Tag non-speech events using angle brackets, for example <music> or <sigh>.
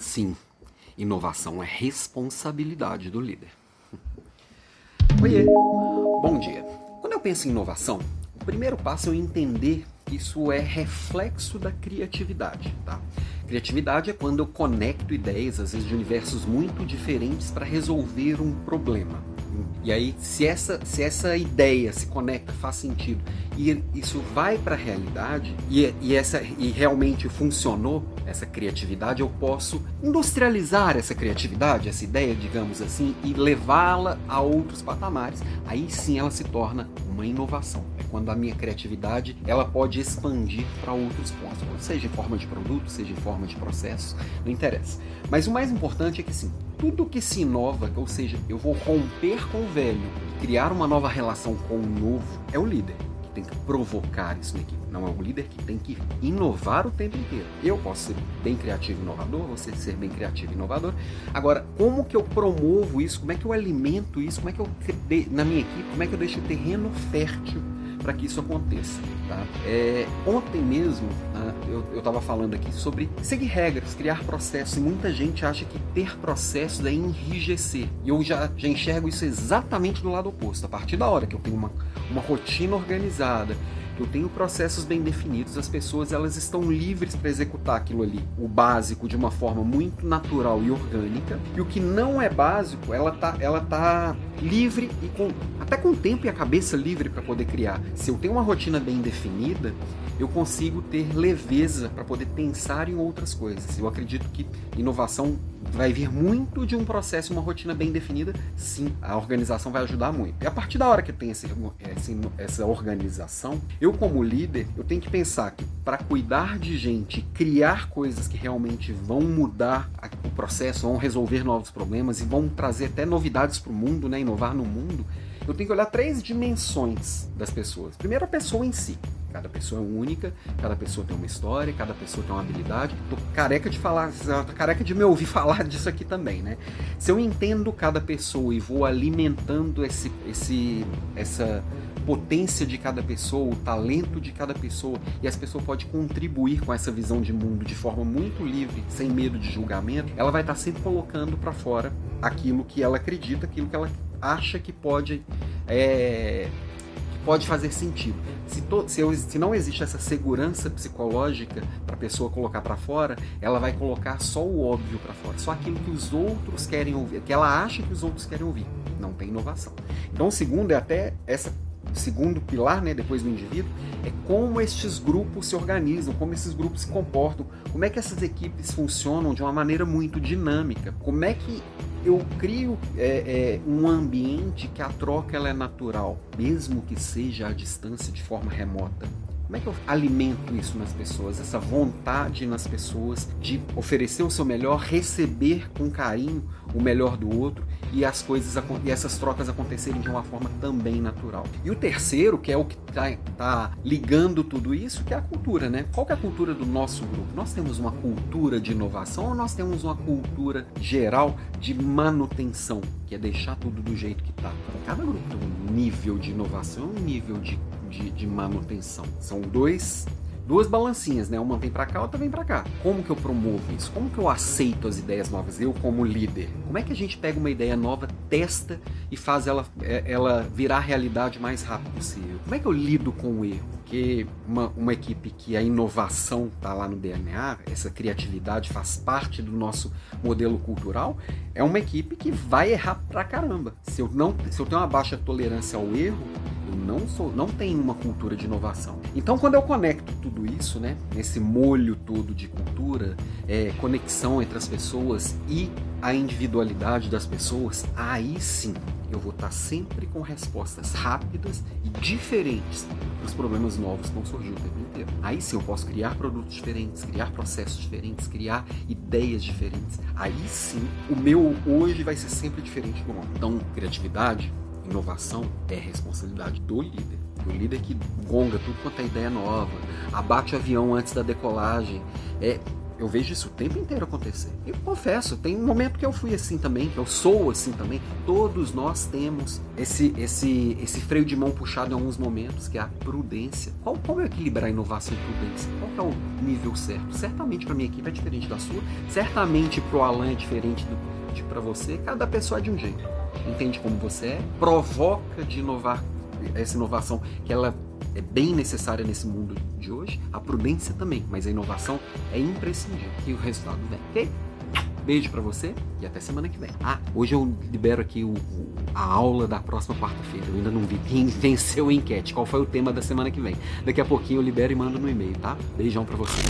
Sim, inovação é responsabilidade do líder. Oiê, bom dia. Quando eu penso em inovação, o primeiro passo é eu entender que isso é reflexo da criatividade, tá? Criatividade é quando eu conecto ideias, às vezes de universos muito diferentes, para resolver um problema. E aí, se essa, se essa ideia se conecta, faz sentido, e isso vai para a realidade, e, e, essa, e realmente funcionou, essa criatividade, eu posso industrializar essa criatividade, essa ideia, digamos assim, e levá-la a outros patamares. Aí sim ela se torna uma inovação. É quando a minha criatividade ela pode expandir para outros pontos, seja em forma de produto, seja em forma de processo, não interessa. Mas o mais importante é que sim, tudo que se inova, ou seja, eu vou romper com o velho, criar uma nova relação com o novo, é o líder que tem que provocar isso na equipe. Não é o líder que tem que inovar o tempo inteiro. Eu posso ser bem criativo e inovador, você ser bem criativo e inovador. Agora, como que eu promovo isso? Como é que eu alimento isso? Como é que eu, na minha equipe, como é que eu deixo o terreno fértil para que isso aconteça. Tá? É, ontem mesmo né, eu estava falando aqui sobre seguir regras, criar processos, e muita gente acha que ter processos é enrijecer. E eu já, já enxergo isso exatamente do lado oposto. A partir da hora que eu tenho uma, uma rotina organizada, eu tenho processos bem definidos, as pessoas elas estão livres para executar aquilo ali, o básico de uma forma muito natural e orgânica, e o que não é básico, ela tá, ela tá livre e com até com o tempo e a cabeça livre para poder criar. Se eu tenho uma rotina bem definida, eu consigo ter leveza para poder pensar em outras coisas. Eu acredito que inovação vai vir muito de um processo, uma rotina bem definida. Sim, a organização vai ajudar muito. E a partir da hora que eu tenho essa, essa organização, eu como líder, eu tenho que pensar que para cuidar de gente, criar coisas que realmente vão mudar o processo, vão resolver novos problemas e vão trazer até novidades para o mundo, né, inovar no mundo, eu tenho que olhar três dimensões das pessoas. Primeiro, a pessoa em si. Cada pessoa é única, cada pessoa tem uma história, cada pessoa tem uma habilidade. Tô careca de falar, tô careca de me ouvir <laughs> falar disso aqui também, né? Se eu entendo cada pessoa e vou alimentando esse, esse, essa potência de cada pessoa, o talento de cada pessoa, e as pessoas podem contribuir com essa visão de mundo de forma muito livre, sem medo de julgamento, ela vai estar sempre colocando para fora aquilo que ela acredita, aquilo que ela acha que pode é, pode fazer sentido. Se, to, se, eu, se não existe essa segurança psicológica para a pessoa colocar para fora, ela vai colocar só o óbvio para fora, só aquilo que os outros querem ouvir, que ela acha que os outros querem ouvir. Não tem inovação. Então, o segundo é até essa segundo pilar, né, depois do indivíduo, é como estes grupos se organizam, como esses grupos se comportam, como é que essas equipes funcionam de uma maneira muito dinâmica, como é que eu crio é, é, um ambiente que a troca ela é natural, mesmo que seja à distância, de forma remota. Como é que eu alimento isso nas pessoas? Essa vontade nas pessoas de oferecer o seu melhor, receber com carinho o melhor do outro e as coisas e essas trocas acontecerem de uma forma também natural. E o terceiro, que é o que está tá ligando tudo isso, que é a cultura, né? Qual que é a cultura do nosso grupo? Nós temos uma cultura de inovação ou nós temos uma cultura geral de manutenção, que é deixar tudo do jeito que está? Cada grupo tem um nível de inovação, um nível de de, de manutenção. São dois duas balancinhas, né? Uma vem para cá, outra vem para cá. Como que eu promovo isso? Como que eu aceito as ideias novas? Eu como líder. Como é que a gente pega uma ideia nova, testa e faz ela, é, ela virar realidade mais rápido possível? Como é que eu lido com o erro? Porque uma, uma equipe que a inovação está lá no DNA, essa criatividade faz parte do nosso modelo cultural, é uma equipe que vai errar pra caramba. Se eu não, se eu tenho uma baixa tolerância ao erro, eu não sou, não tenho uma cultura de inovação. Então, quando eu conecto tudo isso, né, nesse molho todo de cultura, é, conexão entre as pessoas e a individualidade das pessoas, aí sim eu vou estar sempre com respostas rápidas e diferentes para os problemas novos que vão surgir o tempo inteiro. Aí sim eu posso criar produtos diferentes, criar processos diferentes, criar ideias diferentes. Aí sim o meu hoje vai ser sempre diferente do ontem. Então, criatividade, inovação é responsabilidade do líder. O líder que gonga tudo quanto é ideia nova, abate o avião antes da decolagem. É, eu vejo isso o tempo inteiro acontecer. Eu confesso, tem um momento que eu fui assim também, que eu sou assim também. Todos nós temos esse esse esse freio de mão puxado em alguns momentos, que é a prudência. Qual, qual é equilibrar inovação e prudência? Qual é o nível certo? Certamente para minha equipe é diferente da sua, certamente para o Alan é diferente do, para você. Cada pessoa é de um jeito. Entende como você é, provoca de inovar essa inovação que ela é bem necessária nesse mundo de hoje, a prudência também, mas a inovação é imprescindível e o resultado vem, ok? Beijo para você e até semana que vem. Ah, hoje eu libero aqui o, a aula da próxima quarta-feira. Eu ainda não vi quem <laughs> venceu a enquete, qual foi o tema da semana que vem. Daqui a pouquinho eu libero e mando no e-mail, tá? Beijão para você.